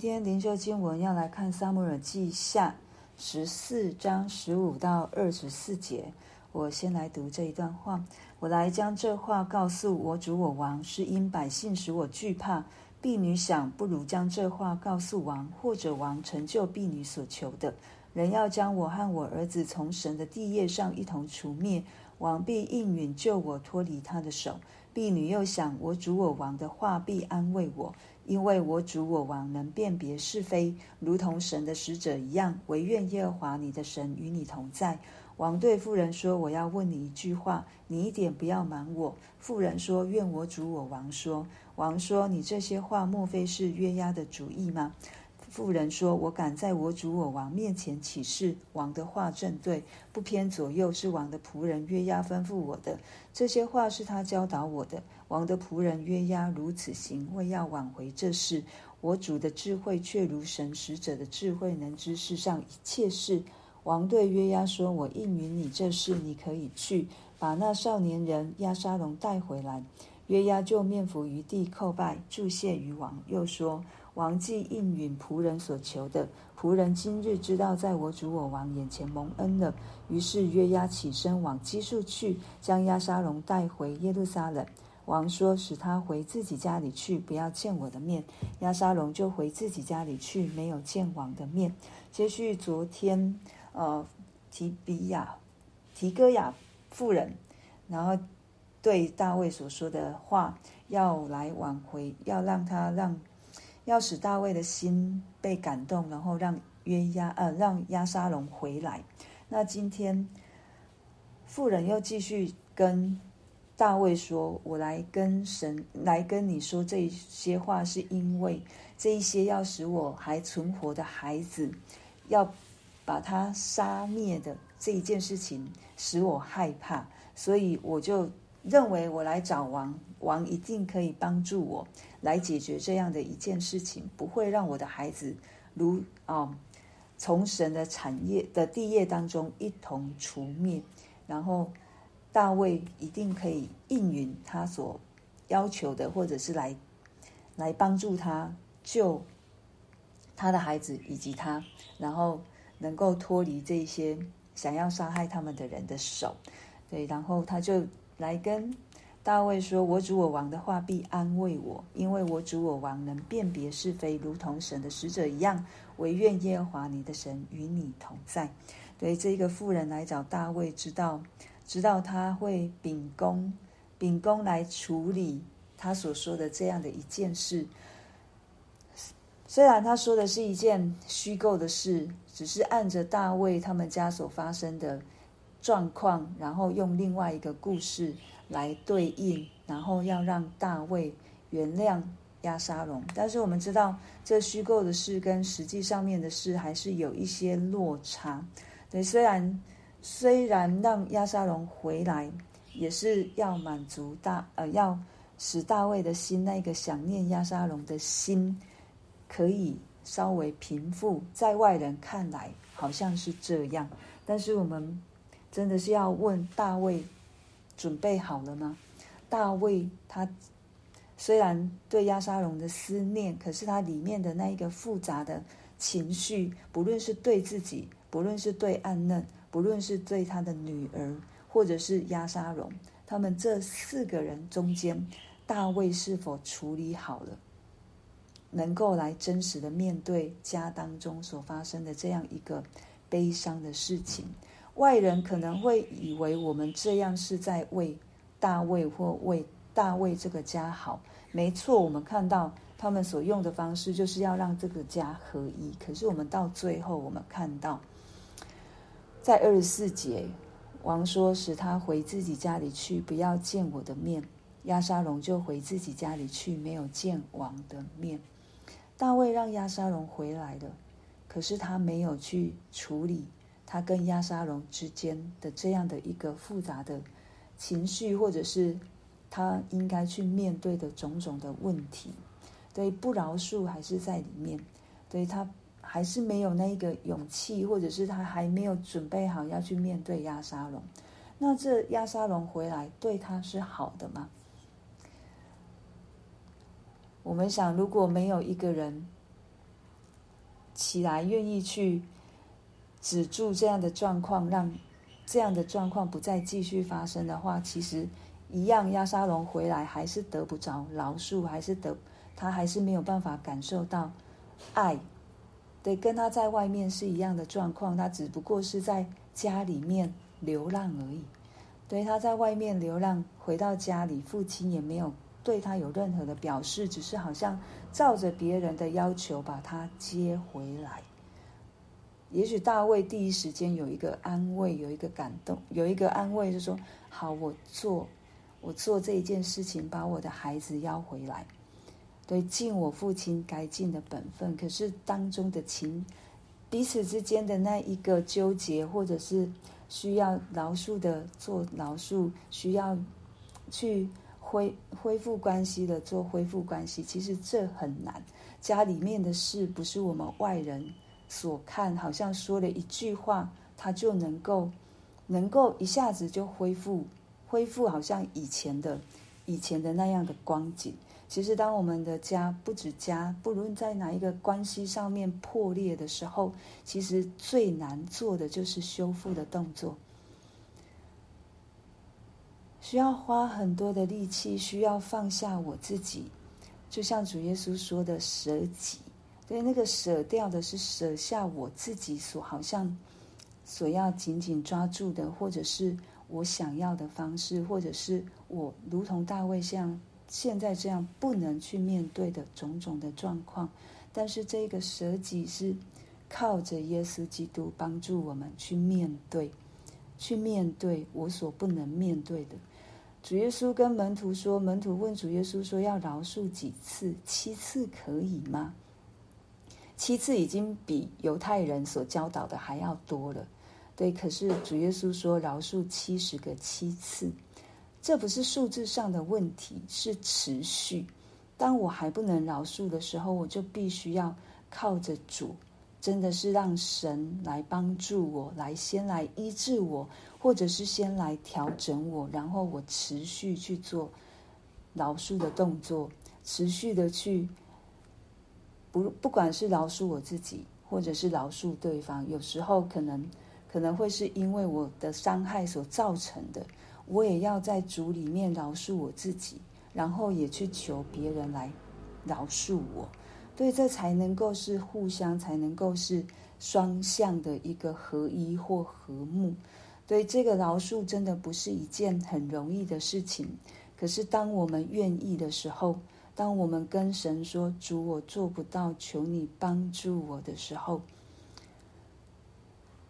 今天灵修经文要来看《撒母耳记下》十四章十五到二十四节。我先来读这一段话：我来将这话告诉我主我王，是因百姓使我惧怕。婢女想，不如将这话告诉王，或者王成就婢女所求的，人要将我和我儿子从神的地业上一同除灭，王必应允救我脱离他的手。婢女又想，我主我王的话必安慰我。因为我主我王能辨别是非，如同神的使者一样。惟愿耶和华你的神与你同在。王对妇人说：“我要问你一句话，你一点不要瞒我。”妇人说：“愿我主我王说。”王说：“你这些话莫非是约押的主意吗？”妇人说：“我敢在我主我王面前起誓，王的话正对，不偏左右，是王的仆人约押吩咐我的。这些话是他教导我的。王的仆人约押如此行，为要挽回这事。我主的智慧却如神使者的智慧，能知世上一切事。”王对约押说：“我应允你这事，你可以去把那少年人押沙龙带回来。”约押就面伏于地叩拜，祝谢于王，又说。王既应允仆人所求的，仆人今日知道在我主我王眼前蒙恩了。于是约押起身往基述去，将押沙龙带回耶路撒冷。王说：“使他回自己家里去，不要见我的面。”押沙龙就回自己家里去，没有见王的面。接续昨天，呃，提比亚、提哥亚妇人，然后对大卫所说的话，要来挽回，要让他让。要使大卫的心被感动，然后让约押呃让押沙龙回来。那今天妇人又继续跟大卫说：“我来跟神来跟你说这些话，是因为这一些要使我还存活的孩子要把他杀灭的这一件事情使我害怕，所以我就认为我来找王，王一定可以帮助我。”来解决这样的一件事情，不会让我的孩子如啊、哦，从神的产业的地业当中一同除灭。然后大卫一定可以应允他所要求的，或者是来来帮助他救他的孩子以及他，然后能够脱离这些想要杀害他们的人的手。对，然后他就来跟。大卫说：“我主我王的话必安慰我，因为我主我王能辨别是非，如同神的使者一样。惟愿耶和华你的神与你同在。”对这个妇人来找大卫，知道知道他会秉公秉公来处理他所说的这样的一件事。虽然他说的是一件虚构的事，只是按着大卫他们家所发生的状况，然后用另外一个故事。来对应，然后要让大卫原谅亚沙龙。但是我们知道，这虚构的事跟实际上面的事还是有一些落差。对，虽然虽然让亚沙龙回来，也是要满足大呃，要使大卫的心那个想念亚沙龙的心可以稍微平复。在外人看来好像是这样，但是我们真的是要问大卫。准备好了吗？大卫他虽然对押沙龙的思念，可是他里面的那一个复杂的情绪，不论是对自己，不论是对暗嫩，不论是对他的女儿，或者是押沙龙，他们这四个人中间，大卫是否处理好了，能够来真实的面对家当中所发生的这样一个悲伤的事情？外人可能会以为我们这样是在为大卫或为大卫这个家好。没错，我们看到他们所用的方式就是要让这个家合一。可是我们到最后，我们看到在二十四节，王说使他回自己家里去，不要见我的面。押沙龙就回自己家里去，没有见王的面。大卫让押沙龙回来了，可是他没有去处理。他跟亚沙龙之间的这样的一个复杂的情绪，或者是他应该去面对的种种的问题，对不饶恕还是在里面，对他还是没有那个勇气，或者是他还没有准备好要去面对亚沙龙。那这亚沙龙回来对他是好的吗？我们想，如果没有一个人起来，愿意去止住这样的状况，让这样的状况不再继续发生的话，其实一样，亚沙龙回来还是得不着饶恕，还是得他还是没有办法感受到爱。对，跟他在外面是一样的状况，他只不过是在家里面流浪而已。对，他在外面流浪，回到家里，父亲也没有对他有任何的表示，只是好像照着别人的要求把他接回来。也许大卫第一时间有一个安慰，有一个感动，有一个安慰，就说：“好，我做，我做这一件事情，把我的孩子要回来。”对，尽我父亲该尽的本分，可是当中的情，彼此之间的那一个纠结，或者是需要饶恕的做饶恕，需要去恢恢复关系的做恢复关系，其实这很难。家里面的事不是我们外人所看，好像说了一句话，他就能够能够一下子就恢复恢复，好像以前的以前的那样的光景。其实，当我们的家不止家，不论在哪一个关系上面破裂的时候，其实最难做的就是修复的动作，需要花很多的力气，需要放下我自己，就像主耶稣说的舍己，对，那个舍掉的是舍下我自己所好像所要紧紧抓住的，或者是我想要的方式，或者是我如同大卫像。现在这样不能去面对的种种的状况，但是这个舍己是靠着耶稣基督帮助我们去面对，去面对我所不能面对的。主耶稣跟门徒说，门徒问主耶稣说，要饶恕几次？七次可以吗？七次已经比犹太人所教导的还要多了。对，可是主耶稣说饶恕七十个七次。这不是数字上的问题，是持续。当我还不能饶恕的时候，我就必须要靠着主，真的是让神来帮助我，来先来医治我，或者是先来调整我，然后我持续去做饶恕的动作，持续的去不不管是饶恕我自己，或者是饶恕对方，有时候可能可能会是因为我的伤害所造成的。我也要在主里面饶恕我自己，然后也去求别人来饶恕我，对，这才能够是互相，才能够是双向的一个合一或和睦。对，这个饶恕真的不是一件很容易的事情。可是当我们愿意的时候，当我们跟神说“主，我做不到，求你帮助我”的时候，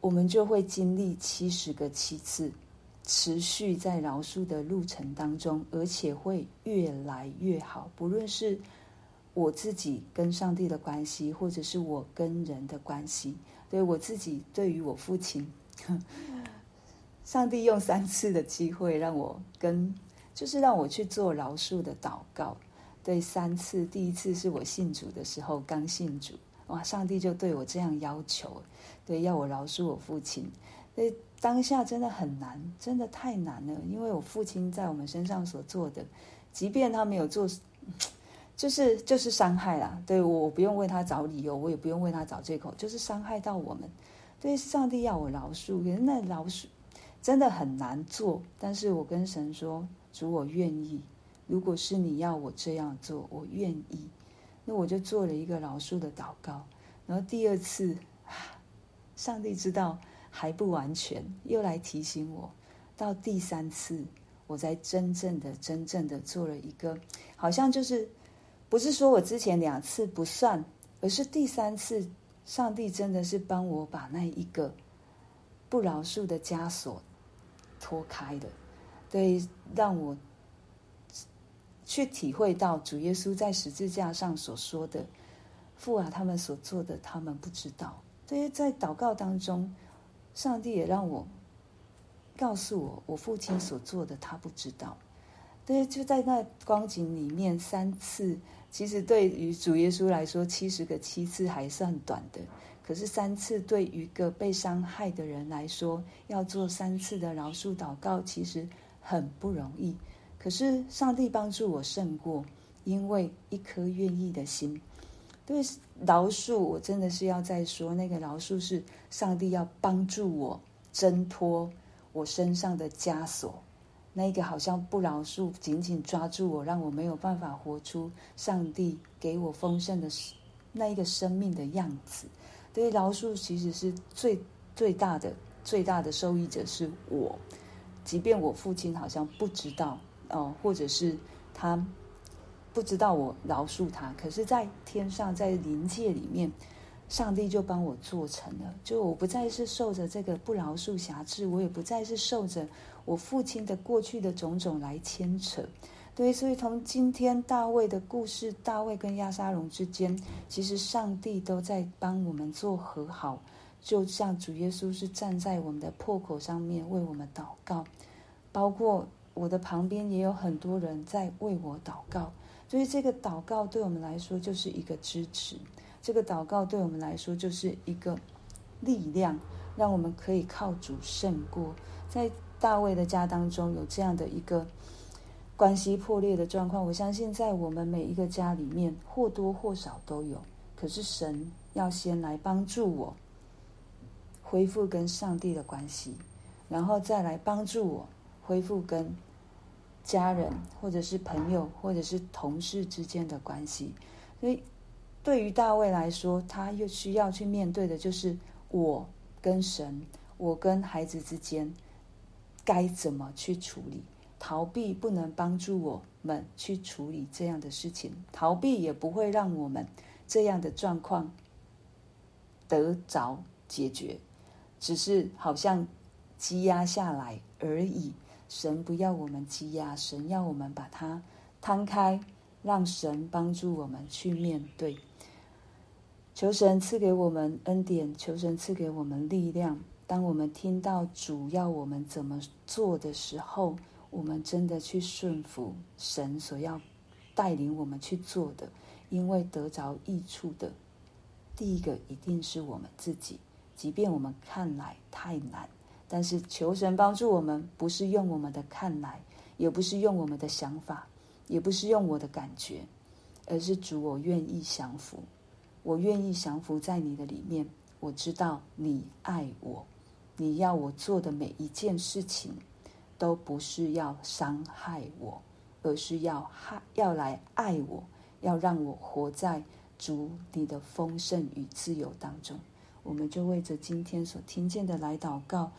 我们就会经历七十个七次。持续在饶恕的路程当中，而且会越来越好。不论是我自己跟上帝的关系，或者是我跟人的关系，对我自己，对于我父亲，上帝用三次的机会让我跟，就是让我去做饶恕的祷告。对，三次，第一次是我信主的时候，刚信主，哇，上帝就对我这样要求，对，要我饶恕我父亲。对。当下真的很难，真的太难了。因为我父亲在我们身上所做的，即便他没有做，就是就是伤害啦。对，我不用为他找理由，我也不用为他找借口，就是伤害到我们。对，上帝要我饶恕，可是那饶恕真的很难做。但是我跟神说：“主，我愿意。如果是你要我这样做，我愿意。”那我就做了一个饶恕的祷告。然后第二次，上帝知道。还不完全，又来提醒我。到第三次，我才真正的、真正的做了一个，好像就是不是说我之前两次不算，而是第三次，上帝真的是帮我把那一个不饶恕的枷锁脱开的，对，让我去体会到主耶稣在十字架上所说的：“父啊，他们所做的，他们不知道。”对，在祷告当中。上帝也让我告诉我，我父亲所做的他不知道。对，就在那光景里面，三次其实对于主耶稣来说，七十个七次还算短的。可是三次对于一个被伤害的人来说，要做三次的饶恕祷告，其实很不容易。可是上帝帮助我胜过，因为一颗愿意的心。对，饶恕我真的是要再说，那个饶恕是上帝要帮助我挣脱我身上的枷锁，那一个好像不饶恕，紧紧抓住我，让我没有办法活出上帝给我丰盛的那一个生命的样子。对，饶恕其实是最最大的最大的受益者是我，即便我父亲好像不知道哦，或者是他不知道我饶恕他，可是，在天上，在灵界里面，上帝就帮我做成了，就我不再是受着这个不饶恕辖制，我也不再是受着我父亲的过去的种种来牵扯。对，所以从今天大卫的故事，大卫跟亚沙龙之间，其实上帝都在帮我们做和好，就像主耶稣是站在我们的破口上面为我们祷告，包括我的旁边也有很多人在为我祷告，所以这个祷告对我们来说就是一个支持，这个祷告对我们来说就是一个力量，让我们可以靠主胜过。在大卫的家当中有这样的一个。关系破裂的状况，我相信在我们每一个家里面或多或少都有。可是神要先来帮助我恢复跟上帝的关系，然后再来帮助我恢复跟家人或者是朋友或者是同事之间的关系。所以，对于大卫来说，他又需要去面对的就是我跟神，我跟孩子之间该怎么去处理。逃避不能帮助我们去处理这样的事情，逃避也不会让我们这样的状况得着解决，只是好像积压下来而已。神不要我们积压，神要我们把它摊开，让神帮助我们去面对。求神赐给我们恩典，求神赐给我们力量。当我们听到主要我们怎么做的时候，我们真的去顺服神所要带领我们去做的，因为得着益处的，第一个一定是我们自己。即便我们看来太难，但是求神帮助我们，不是用我们的看来，也不是用我们的想法，也不是用我的感觉，而是主，我愿意降服，我愿意降服在你的里面。我知道你爱我，你要我做的每一件事情。都不是要伤害我，而是要害要来爱我，要让我活在主你的丰盛与自由当中。我们就为着今天所听见的来祷告。